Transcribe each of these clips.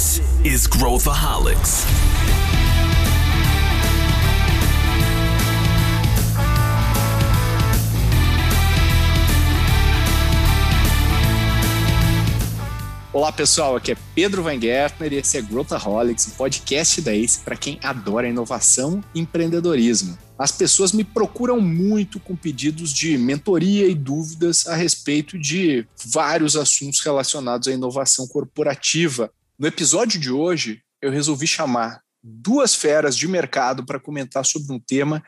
This is Growthaholics. Olá pessoal, aqui é Pedro Van Gertner e esse é Growthaholics, o podcast da ACE para quem adora inovação e empreendedorismo. As pessoas me procuram muito com pedidos de mentoria e dúvidas a respeito de vários assuntos relacionados à inovação corporativa. No episódio de hoje, eu resolvi chamar duas feras de mercado para comentar sobre um tema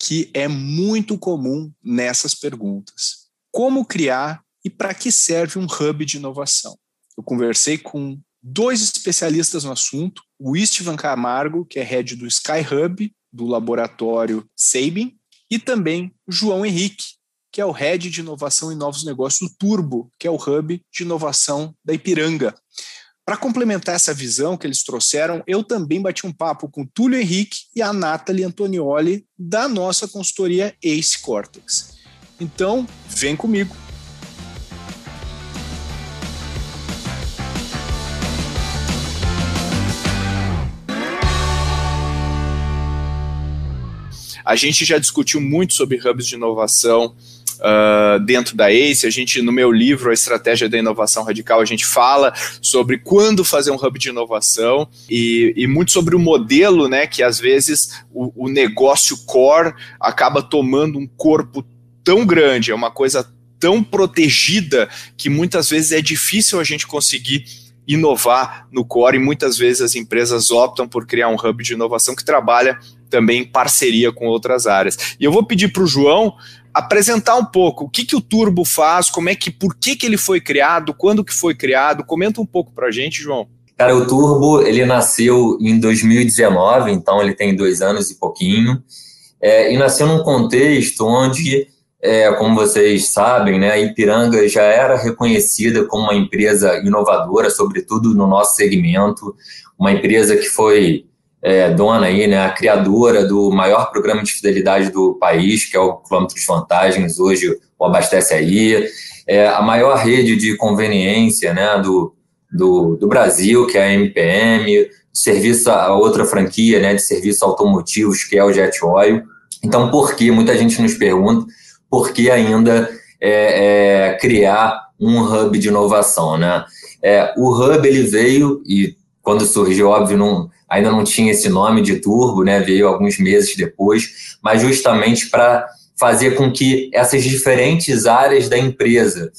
que é muito comum nessas perguntas: como criar e para que serve um hub de inovação? eu conversei com dois especialistas no assunto, o Istvan Camargo, que é head do Sky Hub, do laboratório Sabin, e também João Henrique, que é o head de inovação e novos negócios do Turbo, que é o hub de inovação da Ipiranga. Para complementar essa visão que eles trouxeram, eu também bati um papo com Túlio Henrique e a Nathalie Antonioli, da nossa consultoria Ace Cortex. Então, vem comigo. A gente já discutiu muito sobre hubs de inovação uh, dentro da ACE. A gente, no meu livro, A Estratégia da Inovação Radical, a gente fala sobre quando fazer um hub de inovação e, e muito sobre o modelo, né, que às vezes o, o negócio core acaba tomando um corpo tão grande, é uma coisa tão protegida que muitas vezes é difícil a gente conseguir inovar no core e muitas vezes as empresas optam por criar um hub de inovação que trabalha também em parceria com outras áreas. E eu vou pedir para o João apresentar um pouco o que, que o Turbo faz, como é que, por que, que ele foi criado, quando que foi criado. Comenta um pouco para gente, João. Cara, o Turbo ele nasceu em 2019, então ele tem dois anos e pouquinho, é, e nasceu num contexto onde, é, como vocês sabem, né, a Ipiranga já era reconhecida como uma empresa inovadora, sobretudo no nosso segmento, uma empresa que foi é, dona aí, né, a criadora do maior programa de fidelidade do país, que é o Quilômetros Vantagens, hoje o Abastece Aí, é, a maior rede de conveniência né, do, do, do Brasil, que é a MPM, serviço a outra franquia né, de serviços automotivos, que é o Jet Oil. Então, por que? Muita gente nos pergunta por que ainda é, é, criar um hub de inovação, né? É, o hub ele veio e quando surgiu, óbvio, não, ainda não tinha esse nome de turbo, né? Veio alguns meses depois, mas justamente para fazer com que essas diferentes áreas da empresa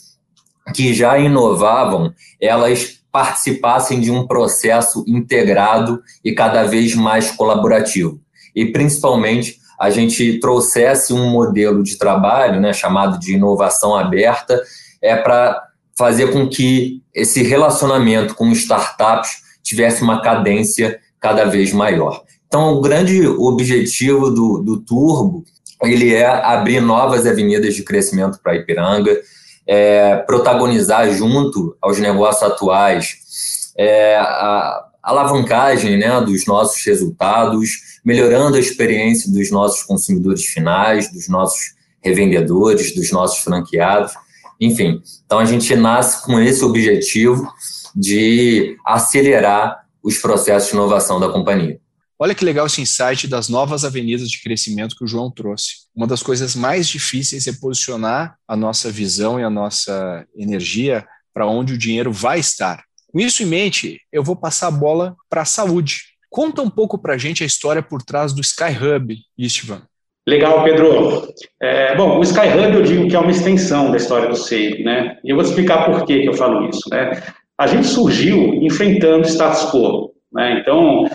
que já inovavam, elas participassem de um processo integrado e cada vez mais colaborativo. E principalmente a gente trouxesse um modelo de trabalho, né, chamado de inovação aberta, é para fazer com que esse relacionamento com startups tivesse uma cadência cada vez maior. Então, o grande objetivo do, do Turbo ele é abrir novas avenidas de crescimento para Ipiranga, é, protagonizar junto aos negócios atuais é, a alavancagem né, dos nossos resultados, melhorando a experiência dos nossos consumidores finais, dos nossos revendedores, dos nossos franqueados, enfim. Então a gente nasce com esse objetivo de acelerar os processos de inovação da companhia. Olha que legal esse insight das novas avenidas de crescimento que o João trouxe. Uma das coisas mais difíceis é posicionar a nossa visão e a nossa energia para onde o dinheiro vai estar. Com isso em mente, eu vou passar a bola para a saúde. Conta um pouco para a gente a história por trás do Sky Hub, Istvan. Legal, Pedro. É, bom, o Sky Hub eu digo que é uma extensão da história do SEI, né? E eu vou explicar por que, que eu falo isso, né? A gente surgiu enfrentando o status quo. Né? Então,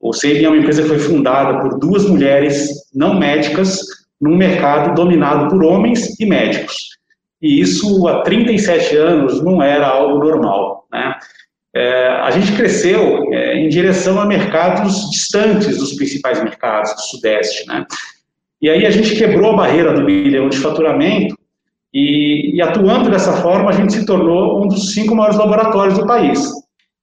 o Sabin é uma empresa que foi fundada por duas mulheres não médicas num mercado dominado por homens e médicos. E isso, há 37 anos, não era algo normal. Né? É, a gente cresceu é, em direção a mercados distantes dos principais mercados do Sudeste. Né? E aí a gente quebrou a barreira do bilhão de faturamento e, e, atuando dessa forma, a gente se tornou um dos cinco maiores laboratórios do país.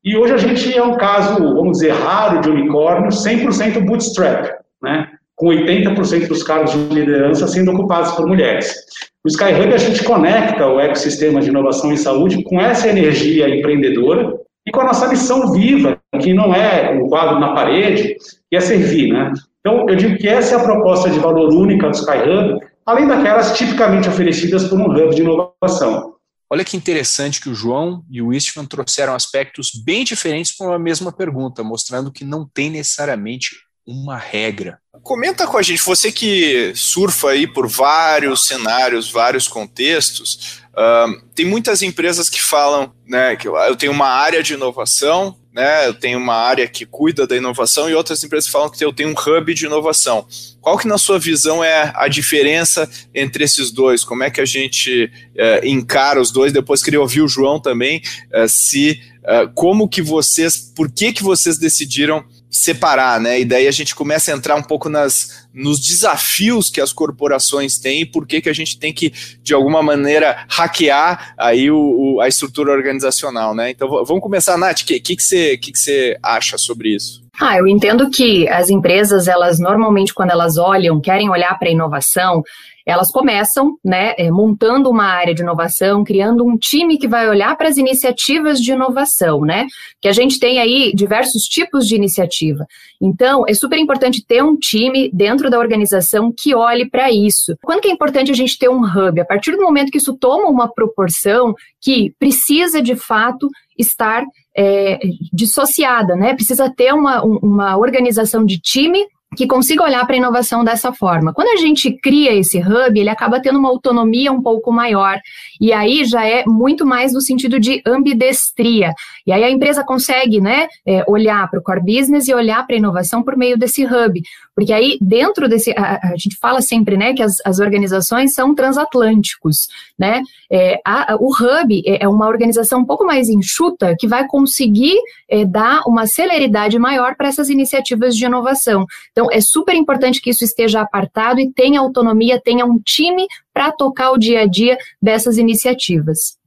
E hoje a gente é um caso, vamos dizer, raro de unicórnio, 100% bootstrap, né? com 80% dos cargos de liderança sendo ocupados por mulheres. No SkyHub a gente conecta o ecossistema de inovação em saúde com essa energia empreendedora e com a nossa missão viva que não é um quadro na parede, que é servir, né? Então, eu digo que essa é a proposta de valor única do SkyHub, além daquelas tipicamente oferecidas por um hub de inovação. Olha que interessante que o João e o Istvan trouxeram aspectos bem diferentes para uma mesma pergunta, mostrando que não tem necessariamente uma regra. Comenta com a gente, você que surfa aí por vários cenários, vários contextos, uh, tem muitas empresas que falam, né, que eu tenho uma área de inovação, né, eu tenho uma área que cuida da inovação e outras empresas falam que eu tenho um hub de inovação. Qual que na sua visão é a diferença entre esses dois? Como é que a gente uh, encara os dois? Depois queria ouvir o João também, uh, se uh, como que vocês, por que que vocês decidiram separar, né? E daí a gente começa a entrar um pouco nas, nos desafios que as corporações têm e por que, que a gente tem que, de alguma maneira, hackear aí o, o a estrutura organizacional, né? Então vamos começar, Nath, o que, que, que, você, que, que você acha sobre isso? Ah, eu entendo que as empresas, elas normalmente, quando elas olham, querem olhar para a inovação, elas começam, né, é, montando uma área de inovação, criando um time que vai olhar para as iniciativas de inovação, né? Que a gente tem aí diversos tipos de iniciativa. Então, é super importante ter um time dentro da organização que olhe para isso. Quando que é importante a gente ter um hub? A partir do momento que isso toma uma proporção que precisa de fato estar é, dissociada, né? Precisa ter uma, uma organização de time que consiga olhar para a inovação dessa forma. Quando a gente cria esse hub, ele acaba tendo uma autonomia um pouco maior, e aí já é muito mais no sentido de ambidestria. E aí a empresa consegue né, é, olhar para o core business e olhar para a inovação por meio desse hub. Porque aí, dentro desse. A, a gente fala sempre né, que as, as organizações são transatlânticos. Né? É, a, o hub é, é uma organização um pouco mais enxuta que vai conseguir é, dar uma celeridade maior para essas iniciativas de inovação. Então, é super importante que isso esteja apartado e tenha autonomia, tenha um time para tocar o dia a dia dessas iniciativas.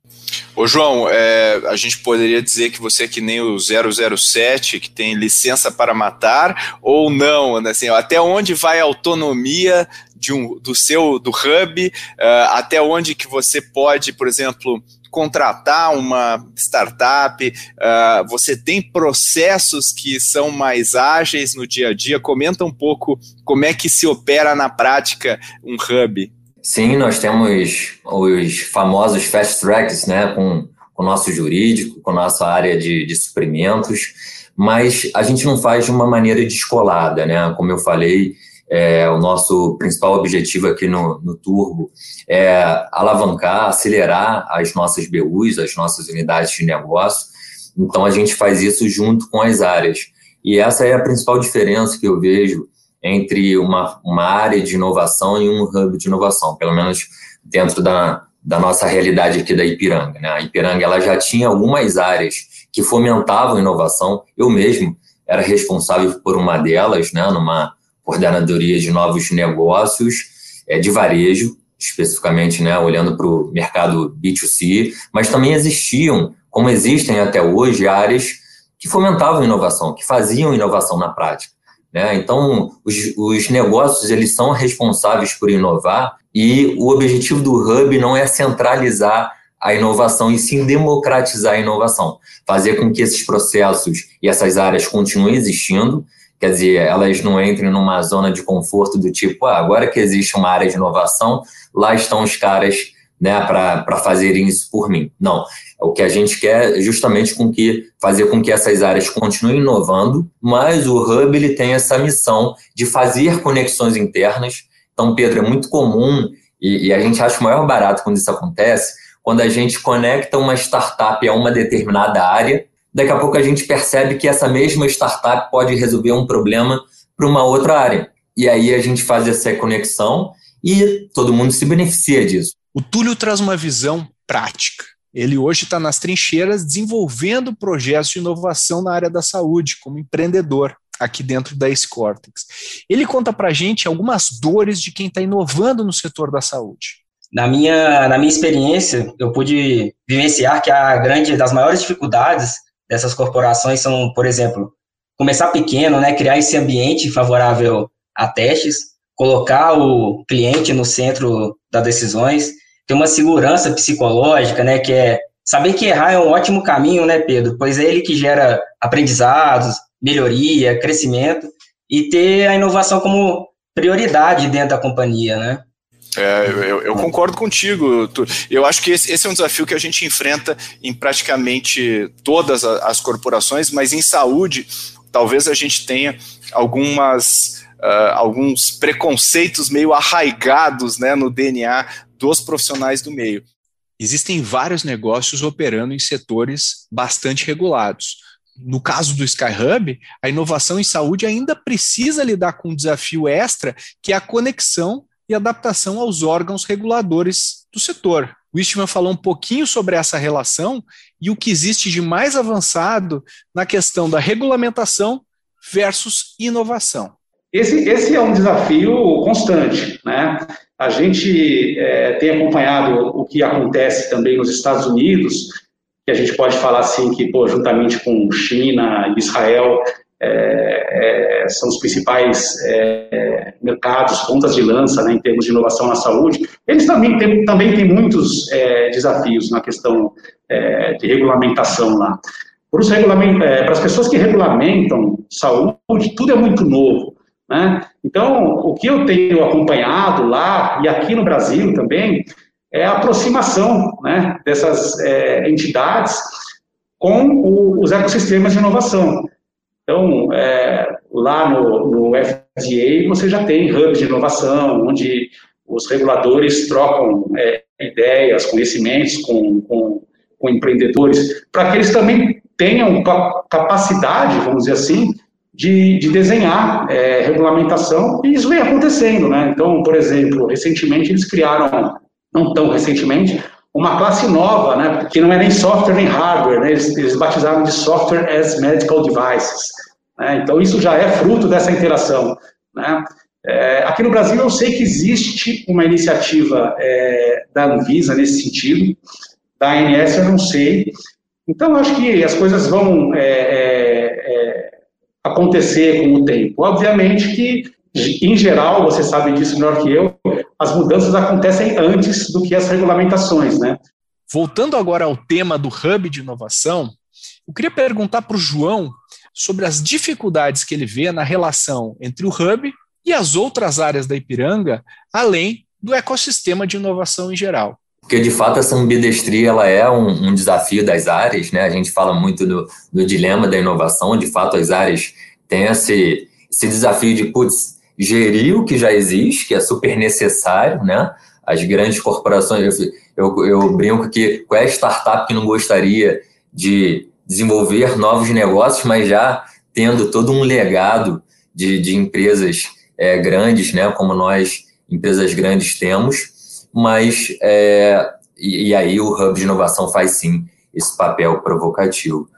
Ô João, é, a gente poderia dizer que você é que nem o 007, que tem licença para matar, ou não? Né? Assim, até onde vai a autonomia de um, do seu do hub? Uh, até onde que você pode, por exemplo, contratar uma startup? Uh, você tem processos que são mais ágeis no dia a dia? Comenta um pouco como é que se opera na prática um hub. Sim, nós temos os famosos fast tracks, né, com, o nosso jurídico, com a nossa área de, de suprimentos, mas a gente não faz de uma maneira descolada, né? Como eu falei, é, o nosso principal objetivo aqui no, no Turbo é alavancar, acelerar as nossas BUs, as nossas unidades de negócio. Então, a gente faz isso junto com as áreas. E essa é a principal diferença que eu vejo entre uma, uma área de inovação e um hub de inovação, pelo menos dentro da, da nossa realidade aqui da Ipiranga. Né? A Ipiranga ela já tinha algumas áreas que fomentavam inovação. Eu mesmo era responsável por uma delas, né, numa coordenadoria de novos negócios é, de varejo, especificamente né, olhando para o mercado B2C, mas também existiam, como existem até hoje, áreas que fomentavam inovação, que faziam inovação na prática. Né? Então, os, os negócios eles são responsáveis por inovar e o objetivo do Hub não é centralizar a inovação e sim democratizar a inovação, fazer com que esses processos e essas áreas continuem existindo, quer dizer, elas não entrem numa zona de conforto do tipo, ah, agora que existe uma área de inovação, lá estão os caras né, para fazerem isso por mim. Não, o que a gente quer é justamente com que fazer com que essas áreas continuem inovando, mas o Hub ele tem essa missão de fazer conexões internas. Então, Pedro, é muito comum e, e a gente acha o maior barato quando isso acontece, quando a gente conecta uma startup a uma determinada área, daqui a pouco a gente percebe que essa mesma startup pode resolver um problema para uma outra área. E aí a gente faz essa conexão e todo mundo se beneficia disso. O Túlio traz uma visão prática. Ele hoje está nas trincheiras desenvolvendo projetos de inovação na área da saúde, como empreendedor aqui dentro da Cortex. Ele conta para a gente algumas dores de quem está inovando no setor da saúde. Na minha, na minha experiência, eu pude vivenciar que a grande das maiores dificuldades dessas corporações são, por exemplo, começar pequeno, né, criar esse ambiente favorável a testes, colocar o cliente no centro das decisões, ter uma segurança psicológica, né, que é saber que errar é um ótimo caminho, né, Pedro? Pois é ele que gera aprendizados, melhoria, crescimento e ter a inovação como prioridade dentro da companhia, né? É, eu, eu, concordo contigo. Eu acho que esse, esse, é um desafio que a gente enfrenta em praticamente todas as corporações, mas em saúde, talvez a gente tenha algumas, uh, alguns preconceitos meio arraigados né, no DNA dos profissionais do meio. Existem vários negócios operando em setores bastante regulados. No caso do Skyhub, a inovação em saúde ainda precisa lidar com um desafio extra, que é a conexão e adaptação aos órgãos reguladores do setor. O Eastman falou um pouquinho sobre essa relação e o que existe de mais avançado na questão da regulamentação versus inovação. Esse, esse é um desafio constante, né? A gente é, tem acompanhado o que acontece também nos Estados Unidos, que a gente pode falar assim que, pô, juntamente com China e Israel, é, é, são os principais é, mercados, pontas de lança né, em termos de inovação na saúde, eles também têm, também têm muitos é, desafios na questão é, de regulamentação lá. Para, para as pessoas que regulamentam saúde, tudo é muito novo. Né? Então, o que eu tenho acompanhado lá e aqui no Brasil também é a aproximação né, dessas é, entidades com o, os ecossistemas de inovação. Então, é, lá no, no FDA, você já tem hubs de inovação, onde os reguladores trocam é, ideias, conhecimentos com, com, com empreendedores, para que eles também tenham capacidade, vamos dizer assim, de, de desenhar é, regulamentação, e isso vem acontecendo, né? Então, por exemplo, recentemente eles criaram, não tão recentemente, uma classe nova, né, que não é nem software nem hardware, né, eles, eles batizaram de Software as Medical Devices. Né, então, isso já é fruto dessa interação. Né. É, aqui no Brasil, eu sei que existe uma iniciativa é, da Anvisa nesse sentido, da ANS eu não sei. Então, acho que as coisas vão é, é, é, acontecer com o tempo. Obviamente que, em geral, você sabe disso melhor que eu, as mudanças acontecem antes do que as regulamentações, né? Voltando agora ao tema do hub de inovação, eu queria perguntar para o João sobre as dificuldades que ele vê na relação entre o hub e as outras áreas da Ipiranga, além do ecossistema de inovação em geral. Porque, de fato, essa ambidestria ela é um, um desafio das áreas, né? A gente fala muito do, do dilema da inovação, de fato, as áreas têm esse, esse desafio de, putz, gerir o que já existe, que é super necessário, né? As grandes corporações, eu, eu, eu brinco que qual é a startup que não gostaria de desenvolver novos negócios, mas já tendo todo um legado de, de empresas é, grandes, né? Como nós, empresas grandes, temos, mas é, e, e aí o Hub de Inovação faz sim esse papel provocativo.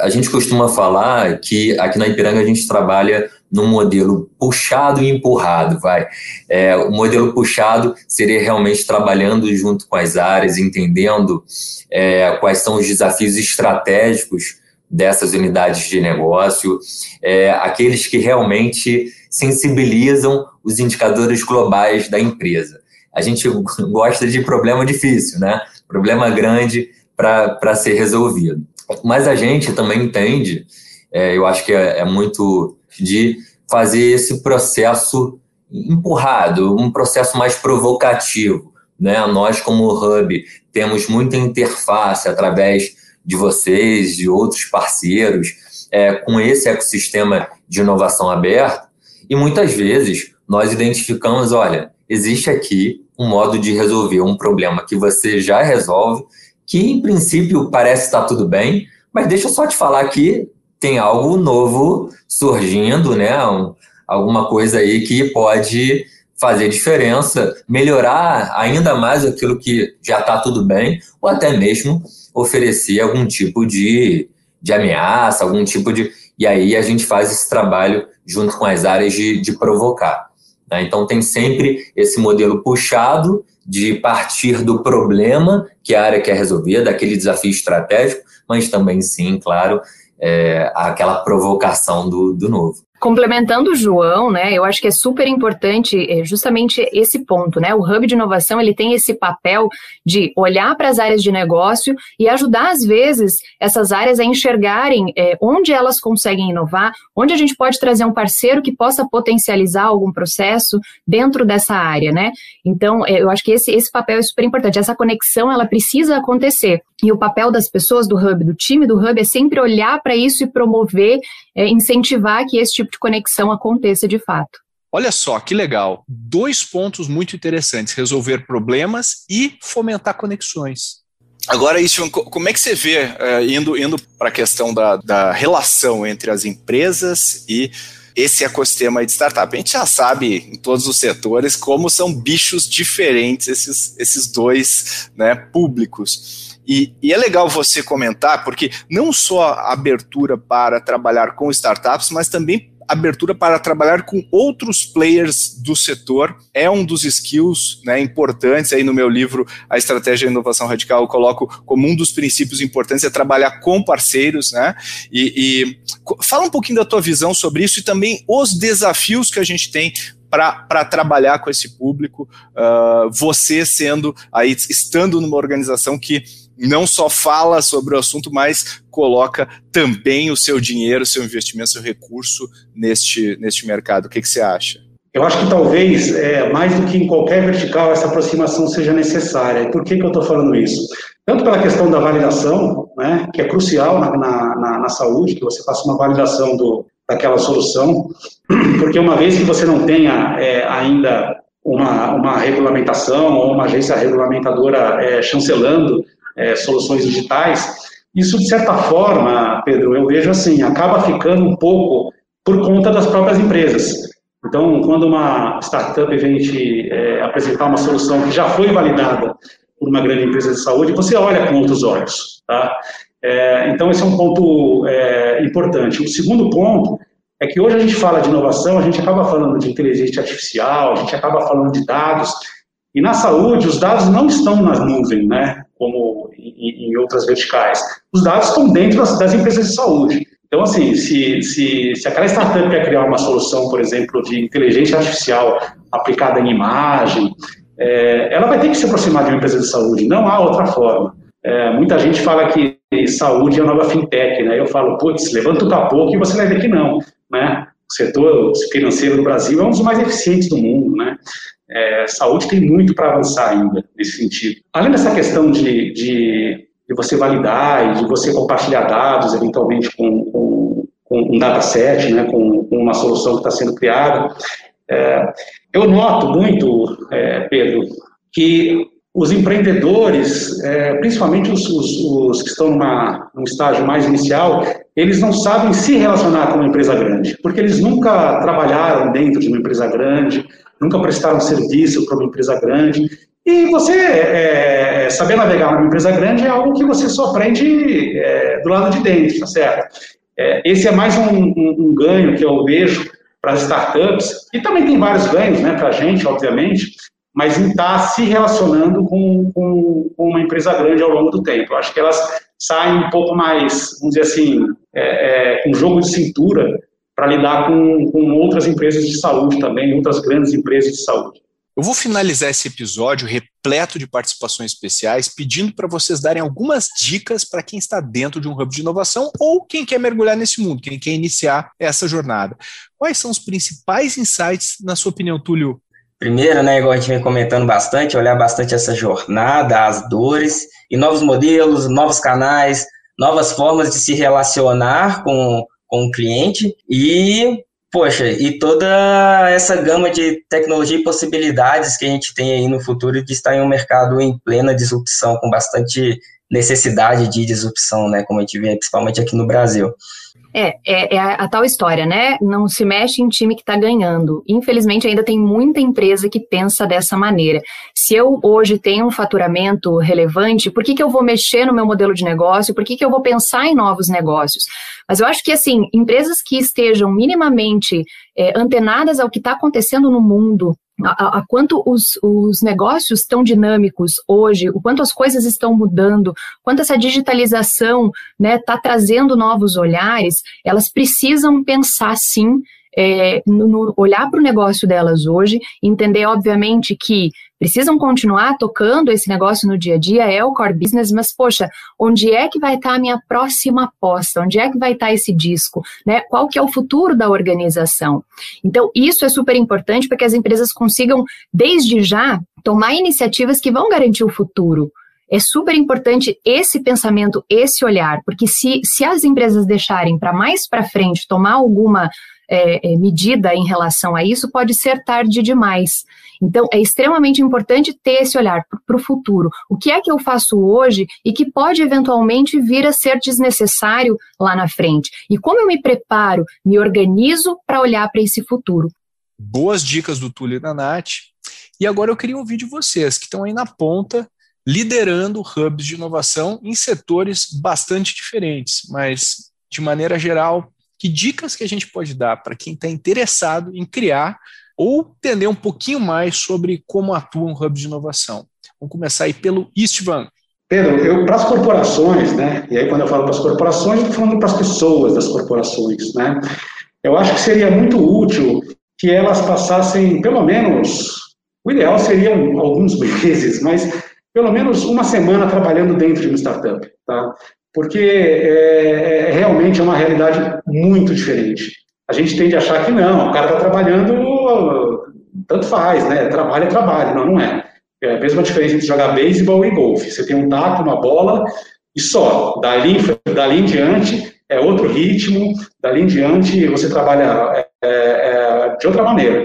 A gente costuma falar que aqui na Ipiranga a gente trabalha num modelo puxado e empurrado, vai. É, o modelo puxado seria realmente trabalhando junto com as áreas, entendendo é, quais são os desafios estratégicos dessas unidades de negócio, é, aqueles que realmente sensibilizam os indicadores globais da empresa. A gente gosta de problema difícil, né? Problema grande para ser resolvido. Mas a gente também entende, é, eu acho que é, é muito de fazer esse processo empurrado, um processo mais provocativo. Né? Nós, como Hub, temos muita interface através de vocês, de outros parceiros, é, com esse ecossistema de inovação aberto, e muitas vezes nós identificamos: olha, existe aqui um modo de resolver um problema que você já resolve, que em princípio parece estar tudo bem, mas deixa eu só te falar que tem algo novo surgindo, né? Um, alguma coisa aí que pode fazer diferença, melhorar ainda mais aquilo que já está tudo bem, ou até mesmo oferecer algum tipo de, de ameaça, algum tipo de. E aí a gente faz esse trabalho junto com as áreas de, de provocar. Né? Então tem sempre esse modelo puxado de partir do problema que a área quer resolver, daquele desafio estratégico, mas também sim, claro, é, aquela provocação do, do novo. Complementando o João, né, eu acho que é super importante é, justamente esse ponto, né? O Hub de Inovação, ele tem esse papel de olhar para as áreas de negócio e ajudar, às vezes, essas áreas a enxergarem é, onde elas conseguem inovar, onde a gente pode trazer um parceiro que possa potencializar algum processo dentro dessa área, né? Então, é, eu acho que esse, esse papel é super importante. Essa conexão, ela precisa acontecer. E o papel das pessoas do Hub, do time do Hub, é sempre olhar para isso e promover, é, incentivar que esse tipo de conexão aconteça de fato. Olha só que legal. Dois pontos muito interessantes: resolver problemas e fomentar conexões. Agora, isso, como é que você vê, uh, indo, indo para a questão da, da relação entre as empresas e esse ecossistema de startup? A gente já sabe em todos os setores como são bichos diferentes esses, esses dois né, públicos. E, e, é legal você comentar, porque não só abertura para trabalhar com startups, mas também abertura para trabalhar com outros players do setor é um dos skills né, importantes. Aí no meu livro, A Estratégia de Inovação Radical, eu coloco como um dos princípios importantes é trabalhar com parceiros. Né, e, e fala um pouquinho da tua visão sobre isso e também os desafios que a gente tem para trabalhar com esse público, uh, você sendo aí, estando numa organização que não só fala sobre o assunto, mas coloca também o seu dinheiro, seu investimento, seu recurso neste, neste mercado. O que, que você acha? Eu acho que talvez, é, mais do que em qualquer vertical, essa aproximação seja necessária. Por que, que eu estou falando isso? Tanto pela questão da validação, né, que é crucial na, na, na, saúde, que você faça uma validação do, daquela solução, porque uma vez que você não tenha é, ainda uma, uma regulamentação ou uma agência regulamentadora é, chancelando é, soluções digitais, isso, de certa forma, Pedro, eu vejo assim, acaba ficando um pouco por conta das próprias empresas. Então, quando uma startup vem te é, apresentar uma solução que já foi validada por uma grande empresa de saúde, você olha com outros olhos. Tá? É, então, esse é um ponto é, importante. O segundo ponto é que hoje a gente fala de inovação, a gente acaba falando de inteligência artificial, a gente acaba falando de dados, e na saúde os dados não estão na nuvem, né? Como em, em outras verticais. Os dados estão dentro das, das empresas de saúde. Então, assim, se, se, se aquela startup quer criar uma solução, por exemplo, de inteligência artificial aplicada em imagem, é, ela vai ter que se aproximar de uma empresa de saúde, não há outra forma. É, muita gente fala que saúde é a nova fintech, né? Eu falo, putz, levanta o capô que você vai ver que não, né? O setor financeiro do Brasil é um dos mais eficientes do mundo, né? É, saúde tem muito para avançar ainda nesse sentido. Além dessa questão de, de, de, você validar e de você compartilhar dados, eventualmente com, com, com um dataset, né, com, com, uma solução que está sendo criada, é, eu noto muito, é, Pedro, que os empreendedores, é, principalmente os, os, os, que estão numa, num estágio mais inicial, eles não sabem se relacionar com uma empresa grande, porque eles nunca trabalharam dentro de uma empresa grande, nunca prestaram serviço para uma empresa grande. E você é, saber navegar numa empresa grande é algo que você só aprende é, do lado de dentro, tá certo? É, esse é mais um, um, um, ganho que eu vejo para as startups, e também tem vários ganhos né, para a gente, obviamente, mas em estar tá se relacionando com, com, com, uma empresa grande ao longo do tempo. Eu acho que elas saem um pouco mais, vamos dizer assim, é, é, com jogo de cintura para lidar com, com outras empresas de saúde também, outras grandes empresas de saúde. Eu vou finalizar esse episódio repleto de participações especiais, pedindo para vocês darem algumas dicas para quem está dentro de um hub de inovação ou quem quer mergulhar nesse mundo, quem quer iniciar essa jornada. Quais são os principais insights, na sua opinião, Túlio? Primeiro, né, igual a gente vem comentando bastante, olhar bastante essa jornada, as dores e novos modelos, novos canais, novas formas de se relacionar com, com o cliente e, poxa, e toda essa gama de tecnologia e possibilidades que a gente tem aí no futuro de estar em um mercado em plena disrupção, com bastante necessidade de disrupção, né, como a gente vê principalmente aqui no Brasil. É, é, é a, a, tal história, né? Não se mexe em time que está ganhando. Infelizmente, ainda tem muita empresa que pensa dessa maneira. Se eu hoje tenho um faturamento relevante, por que, que eu vou mexer no meu modelo de negócio? Por que, que eu vou pensar em novos negócios? Mas eu acho que, assim, empresas que estejam minimamente é, antenadas ao que está acontecendo no mundo, a, a, quanto os, os negócios estão dinâmicos hoje, o quanto as coisas estão mudando, quanto essa digitalização está né, tá trazendo novos olhares, elas precisam pensar sim é, no, no olhar para o negócio delas hoje, entender, obviamente, que precisam continuar tocando esse negócio no dia a dia, é o core business, mas, poxa, onde é que vai estar tá a minha próxima aposta? Onde é que vai estar tá esse disco? Né? Qual que é o futuro da organização? Então, isso é super importante para que as empresas consigam, desde já, tomar iniciativas que vão garantir o futuro. É super importante esse pensamento, esse olhar, porque se, se as empresas deixarem para mais para frente tomar alguma é, é, medida em relação a isso, pode ser tarde demais. Então, é extremamente importante ter esse olhar para o futuro. O que é que eu faço hoje e que pode eventualmente vir a ser desnecessário lá na frente? E como eu me preparo, me organizo para olhar para esse futuro? Boas dicas do Túlio e da Nath. E agora eu queria ouvir de vocês, que estão aí na ponta liderando hubs de inovação em setores bastante diferentes, mas de maneira geral, que dicas que a gente pode dar para quem está interessado em criar ou entender um pouquinho mais sobre como atua um hub de inovação? Vamos começar aí pelo Istvan. Pedro, para as corporações, né? E aí quando eu falo para as corporações, estou falando para as pessoas das corporações, né? Eu acho que seria muito útil que elas passassem pelo menos, o ideal seria alguns meses, mas pelo menos uma semana trabalhando dentro de uma startup, tá? Porque é, é, realmente é uma realidade muito diferente. A gente tende a achar que não, o cara está trabalhando, tanto faz, né? Trabalho é trabalho, não, não é. É a mesma diferença entre jogar beisebol e golfe. Você tem um taco, uma bola e só. Dali, dali em diante é outro ritmo, dali em diante você trabalha é, é, é de outra maneira.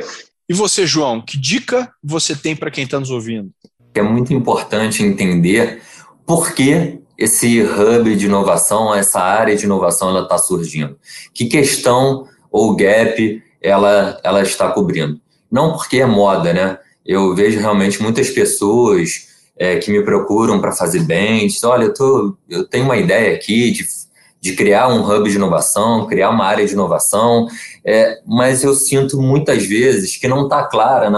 E você, João, que dica você tem para quem está nos ouvindo? é muito importante entender por que esse hub de inovação, essa área de inovação, ela está surgindo. Que questão ou gap ela, ela está cobrindo? Não porque é moda, né? Eu vejo realmente muitas pessoas é, que me procuram para fazer bem, dizem, olha, eu, tô, eu tenho uma ideia aqui de, de criar um hub de inovação, criar uma área de inovação, é, mas eu sinto muitas vezes que não está clara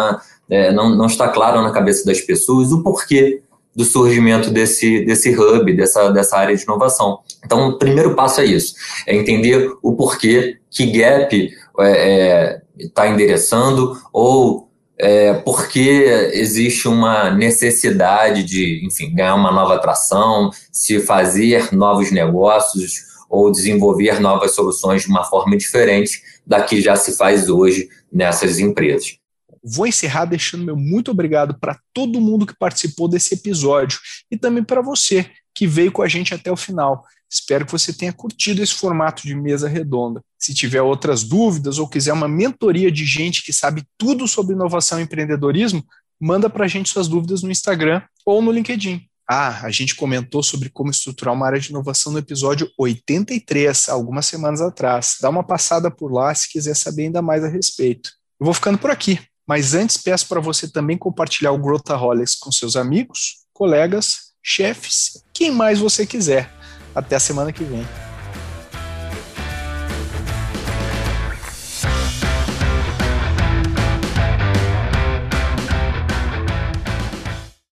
é, não, não está claro na cabeça das pessoas o porquê do surgimento desse, desse hub, dessa, dessa área de inovação. Então, o primeiro passo é isso, é entender o porquê, que gap está é, é, tá endereçando ou é, porque existe uma necessidade de, enfim, ganhar uma nova atração, se fazer novos negócios ou desenvolver novas soluções de uma forma diferente da que já se faz hoje nessas empresas. Vou encerrar deixando meu muito obrigado para todo mundo que participou desse episódio e também para você que veio com a gente até o final. Espero que você tenha curtido esse formato de mesa redonda. Se tiver outras dúvidas ou quiser uma mentoria de gente que sabe tudo sobre inovação e empreendedorismo, manda para a gente suas dúvidas no Instagram ou no LinkedIn. Ah, a gente comentou sobre como estruturar uma área de inovação no episódio 83, algumas semanas atrás. Dá uma passada por lá se quiser saber ainda mais a respeito. Eu vou ficando por aqui. Mas antes peço para você também compartilhar o Growthaholics com seus amigos, colegas, chefes, quem mais você quiser. Até a semana que vem.